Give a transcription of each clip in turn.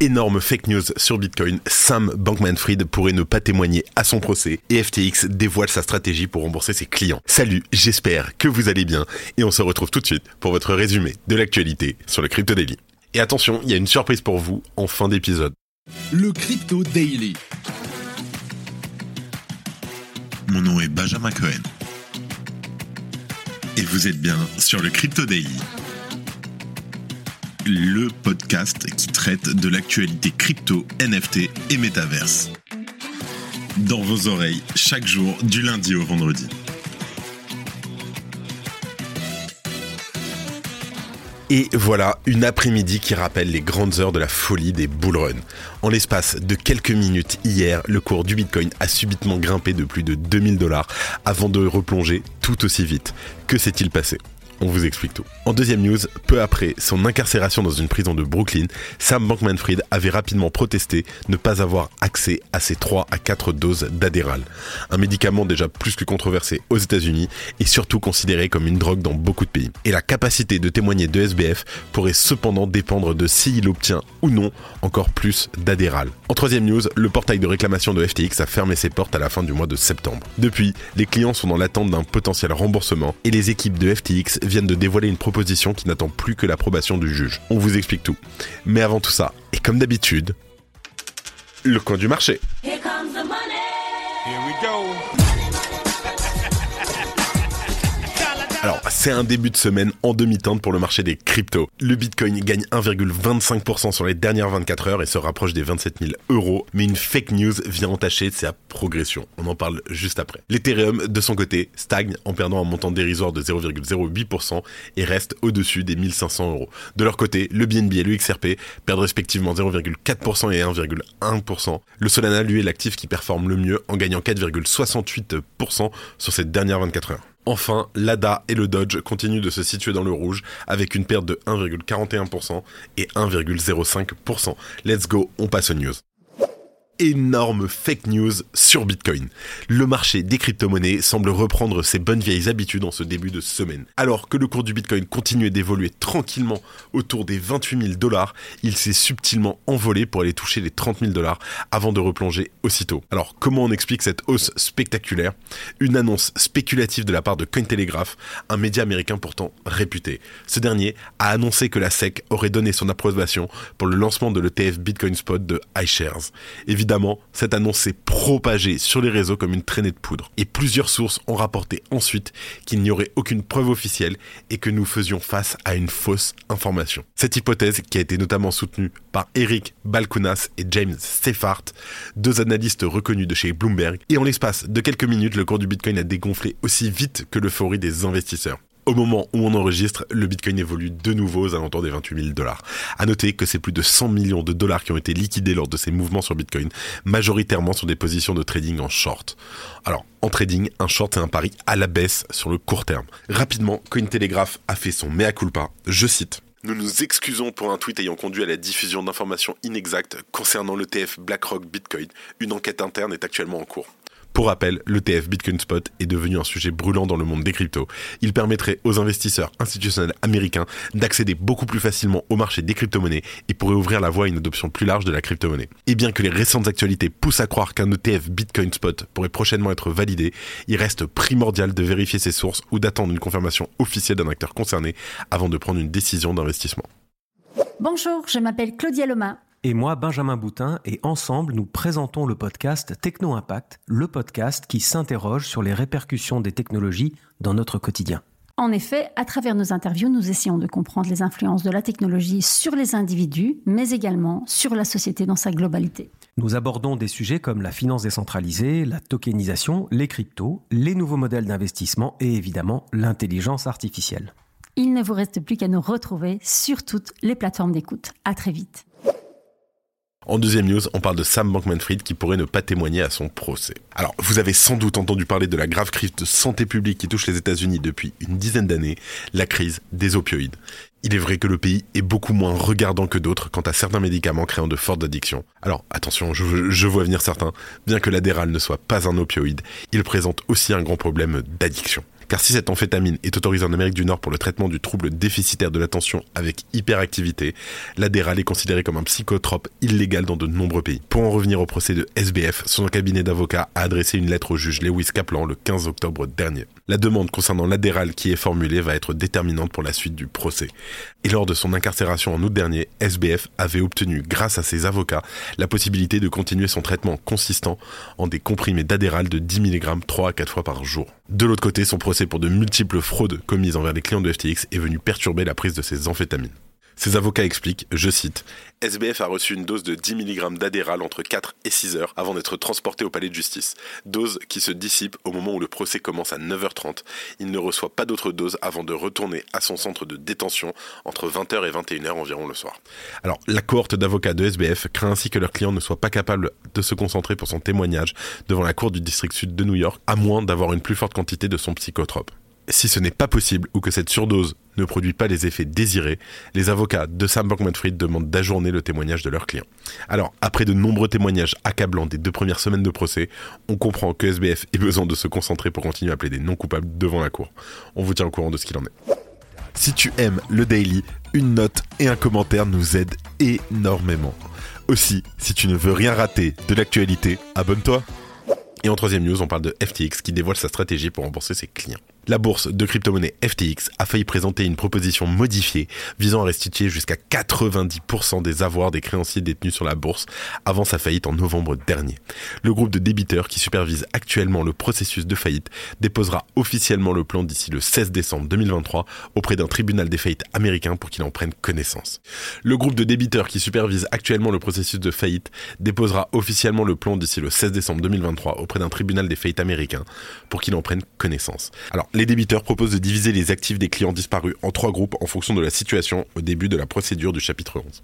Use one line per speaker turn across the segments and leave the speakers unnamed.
Énorme fake news sur Bitcoin, Sam Bankman-Fried pourrait ne pas témoigner à son procès et FTX dévoile sa stratégie pour rembourser ses clients. Salut, j'espère que vous allez bien et on se retrouve tout de suite pour votre résumé de l'actualité sur le Crypto Daily. Et attention, il y a une surprise pour vous en fin d'épisode.
Le Crypto Daily.
Mon nom est Benjamin Cohen. Et vous êtes bien sur le Crypto Daily le podcast qui traite de l'actualité crypto, NFT et métaverse. Dans vos oreilles, chaque jour, du lundi au vendredi.
Et voilà une après-midi qui rappelle les grandes heures de la folie des bullruns. En l'espace de quelques minutes hier, le cours du Bitcoin a subitement grimpé de plus de 2000 dollars avant de replonger tout aussi vite. Que s'est-il passé? On vous explique tout. En deuxième news, peu après son incarcération dans une prison de Brooklyn, Sam Bankman-Fried avait rapidement protesté ne pas avoir accès à ses 3 à 4 doses d'Adderall, un médicament déjà plus que controversé aux États-Unis et surtout considéré comme une drogue dans beaucoup de pays. Et la capacité de témoigner de SBF pourrait cependant dépendre de s'il obtient ou non encore plus d'Adderall. En troisième news, le portail de réclamation de FTX a fermé ses portes à la fin du mois de septembre. Depuis, les clients sont dans l'attente d'un potentiel remboursement et les équipes de FTX viennent de dévoiler une proposition qui n'attend plus que l'approbation du juge. On vous explique tout. Mais avant tout ça, et comme d'habitude, le coin du marché. Here comes the money. Here we go. C'est un début de semaine en demi-teinte pour le marché des cryptos. Le Bitcoin gagne 1,25% sur les dernières 24 heures et se rapproche des 27 000 euros. Mais une fake news vient entacher sa progression. On en parle juste après. L'Ethereum, de son côté, stagne en perdant un montant dérisoire de 0,08% et reste au-dessus des 1500 euros. De leur côté, le BNB et le XRP perdent respectivement 0,4% et 1,1%. Le Solana, lui, est l'actif qui performe le mieux en gagnant 4,68% sur ces dernières 24 heures. Enfin, l'ADA et le Dodge continuent de se situer dans le rouge avec une perte de 1,41% et 1,05%. Let's go, on passe aux news énorme fake news sur Bitcoin. Le marché des crypto-monnaies semble reprendre ses bonnes vieilles habitudes en ce début de semaine. Alors que le cours du Bitcoin continuait d'évoluer tranquillement autour des 28 000 dollars, il s'est subtilement envolé pour aller toucher les 30 000 dollars avant de replonger aussitôt. Alors comment on explique cette hausse spectaculaire? Une annonce spéculative de la part de Cointelegraph, un média américain pourtant réputé. Ce dernier a annoncé que la SEC aurait donné son approbation pour le lancement de l'ETF Bitcoin Spot de iShares. Évidemment, cette annonce s'est propagée sur les réseaux comme une traînée de poudre. Et plusieurs sources ont rapporté ensuite qu'il n'y aurait aucune preuve officielle et que nous faisions face à une fausse information. Cette hypothèse, qui a été notamment soutenue par Eric Balkunas et James Seffart, deux analystes reconnus de chez Bloomberg, et en l'espace de quelques minutes, le cours du Bitcoin a dégonflé aussi vite que l'euphorie des investisseurs. Au moment où on enregistre, le Bitcoin évolue de nouveau aux alentours des 28 000 dollars. À noter que c'est plus de 100 millions de dollars qui ont été liquidés lors de ces mouvements sur Bitcoin, majoritairement sur des positions de trading en short. Alors, en trading, un short c'est un pari à la baisse sur le court terme. Rapidement, Cointelegraph a fait son mea culpa. Je cite. Nous nous excusons pour un tweet ayant conduit à la diffusion d'informations inexactes concernant l'ETF BlackRock Bitcoin. Une enquête interne est actuellement en cours. Pour rappel, l'ETF Bitcoin Spot est devenu un sujet brûlant dans le monde des cryptos. Il permettrait aux investisseurs institutionnels américains d'accéder beaucoup plus facilement au marché des crypto-monnaies et pourrait ouvrir la voie à une adoption plus large de la crypto-monnaie. Et bien que les récentes actualités poussent à croire qu'un ETF Bitcoin Spot pourrait prochainement être validé, il reste primordial de vérifier ses sources ou d'attendre une confirmation officielle d'un acteur concerné avant de prendre une décision d'investissement.
Bonjour, je m'appelle Claudia Loma
et moi Benjamin Boutin et ensemble nous présentons le podcast Techno Impact, le podcast qui s'interroge sur les répercussions des technologies dans notre quotidien.
En effet, à travers nos interviews, nous essayons de comprendre les influences de la technologie sur les individus, mais également sur la société dans sa globalité.
Nous abordons des sujets comme la finance décentralisée, la tokenisation, les cryptos, les nouveaux modèles d'investissement et évidemment l'intelligence artificielle.
Il ne vous reste plus qu'à nous retrouver sur toutes les plateformes d'écoute. À très vite.
En deuxième news, on parle de Sam Bankman-Fried qui pourrait ne pas témoigner à son procès. Alors, vous avez sans doute entendu parler de la grave crise de santé publique qui touche les États-Unis depuis une dizaine d'années, la crise des opioïdes. Il est vrai que le pays est beaucoup moins regardant que d'autres quant à certains médicaments créant de fortes addictions. Alors attention, je, je vois venir certains, bien que l'adéral ne soit pas un opioïde, il présente aussi un grand problème d'addiction. Car si cette amphétamine est autorisée en Amérique du Nord pour le traitement du trouble déficitaire de l'attention avec hyperactivité, l'adéral est considéré comme un psychotrope illégal dans de nombreux pays. Pour en revenir au procès de SBF, son cabinet d'avocats a adressé une lettre au juge Lewis Kaplan le 15 octobre dernier. La demande concernant l'adéral qui est formulée va être déterminante pour la suite du procès. Et lors de son incarcération en août dernier, SBF avait obtenu, grâce à ses avocats, la possibilité de continuer son traitement consistant en des comprimés d'adéral de 10 mg 3 à 4 fois par jour. De l'autre côté, son procès pour de multiples fraudes commises envers les clients de FTX est venu perturber la prise de ses amphétamines. Ses avocats expliquent, je cite, SBF a reçu une dose de 10 mg d'adéral entre 4 et 6 heures avant d'être transporté au palais de justice. Dose qui se dissipe au moment où le procès commence à 9h30. Il ne reçoit pas d'autre dose avant de retourner à son centre de détention entre 20h et 21h environ le soir. Alors, la cohorte d'avocats de SBF craint ainsi que leur client ne soit pas capable de se concentrer pour son témoignage devant la cour du district sud de New York, à moins d'avoir une plus forte quantité de son psychotrope. Si ce n'est pas possible ou que cette surdose ne produit pas les effets désirés, les avocats de Sam Bankman-Fried demandent d'ajourner le témoignage de leur client. Alors, après de nombreux témoignages accablants des deux premières semaines de procès, on comprend que SBF ait besoin de se concentrer pour continuer à plaider non coupable devant la cour. On vous tient au courant de ce qu'il en est. Si tu aimes le daily, une note et un commentaire nous aident énormément. Aussi, si tu ne veux rien rater de l'actualité, abonne-toi. Et en troisième news, on parle de FTX qui dévoile sa stratégie pour rembourser ses clients. La bourse de crypto-monnaie FTX a failli présenter une proposition modifiée visant à restituer jusqu'à 90% des avoirs des créanciers détenus sur la bourse avant sa faillite en novembre dernier. Le groupe de débiteurs qui supervise actuellement le processus de faillite déposera officiellement le plan d'ici le 16 décembre 2023 auprès d'un tribunal des faillites américain pour qu'il en prenne connaissance. Le groupe de débiteurs qui supervise actuellement le processus de faillite déposera officiellement le plan d'ici le 16 décembre 2023 auprès d'un tribunal des faillites américain pour qu'il en prenne connaissance. Alors, les débiteurs proposent de diviser les actifs des clients disparus en trois groupes en fonction de la situation au début de la procédure du chapitre 11.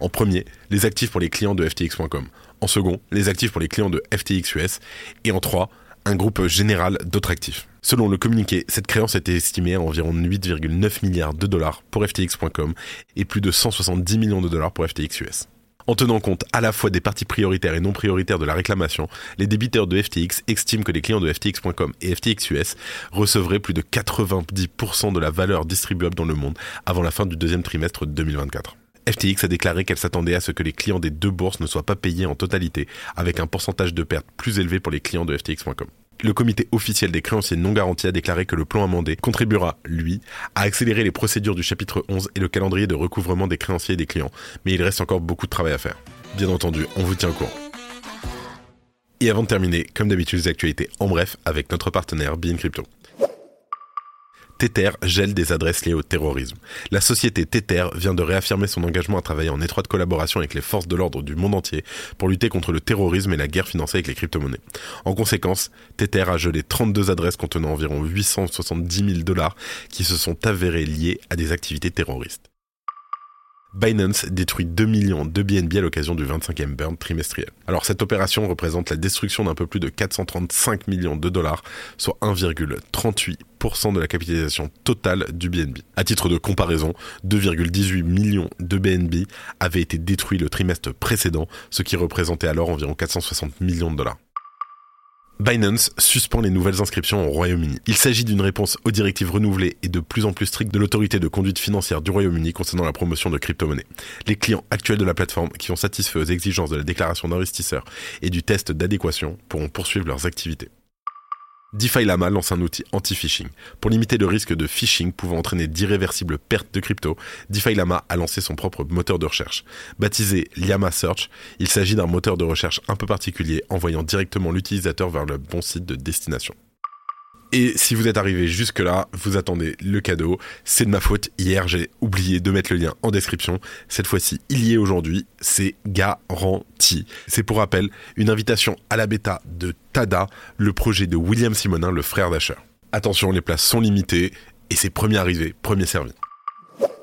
En premier, les actifs pour les clients de FTX.com. En second, les actifs pour les clients de FTX US. Et en trois, un groupe général d'autres actifs. Selon le communiqué, cette créance était estimée à environ 8,9 milliards de dollars pour FTX.com et plus de 170 millions de dollars pour FTX US. En tenant compte à la fois des parties prioritaires et non prioritaires de la réclamation, les débiteurs de FTX estiment que les clients de FTX.com et FTX US recevraient plus de 90% de la valeur distribuable dans le monde avant la fin du deuxième trimestre 2024. FTX a déclaré qu'elle s'attendait à ce que les clients des deux bourses ne soient pas payés en totalité, avec un pourcentage de perte plus élevé pour les clients de FTX.com. Le comité officiel des créanciers non garantis a déclaré que le plan amendé contribuera, lui, à accélérer les procédures du chapitre 11 et le calendrier de recouvrement des créanciers et des clients, mais il reste encore beaucoup de travail à faire. Bien entendu, on vous tient au courant. Et avant de terminer, comme d'habitude, les actualités en bref avec notre partenaire Bean Crypto. Tether gèle des adresses liées au terrorisme. La société Tether vient de réaffirmer son engagement à travailler en étroite collaboration avec les forces de l'ordre du monde entier pour lutter contre le terrorisme et la guerre financée avec les crypto-monnaies. En conséquence, Tether a gelé 32 adresses contenant environ 870 000 dollars qui se sont avérées liées à des activités terroristes. Binance détruit 2 millions de BNB à l'occasion du 25e burn trimestriel. Alors cette opération représente la destruction d'un peu plus de 435 millions de dollars, soit 1,38% de la capitalisation totale du BNB. À titre de comparaison, 2,18 millions de BNB avaient été détruits le trimestre précédent, ce qui représentait alors environ 460 millions de dollars. Binance suspend les nouvelles inscriptions au Royaume-Uni. Il s'agit d'une réponse aux directives renouvelées et de plus en plus strictes de l'autorité de conduite financière du Royaume-Uni concernant la promotion de crypto-monnaies. Les clients actuels de la plateforme qui ont satisfait aux exigences de la déclaration d'investisseur et du test d'adéquation pourront poursuivre leurs activités. DeFi Lama lance un outil anti-phishing. Pour limiter le risque de phishing pouvant entraîner d'irréversibles pertes de crypto, DeFi Lama a lancé son propre moteur de recherche. Baptisé Llama Search, il s'agit d'un moteur de recherche un peu particulier envoyant directement l'utilisateur vers le bon site de destination. Et si vous êtes arrivé jusque-là, vous attendez le cadeau. C'est de ma faute. Hier, j'ai oublié de mettre le lien en description. Cette fois-ci, il y est aujourd'hui. C'est garanti. C'est pour rappel une invitation à la bêta de Tada, le projet de William Simonin, le frère d'Asher. Attention, les places sont limitées et c'est premier arrivé, premier servi.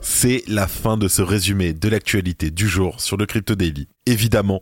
C'est la fin de ce résumé de l'actualité du jour sur le Crypto Daily. Évidemment,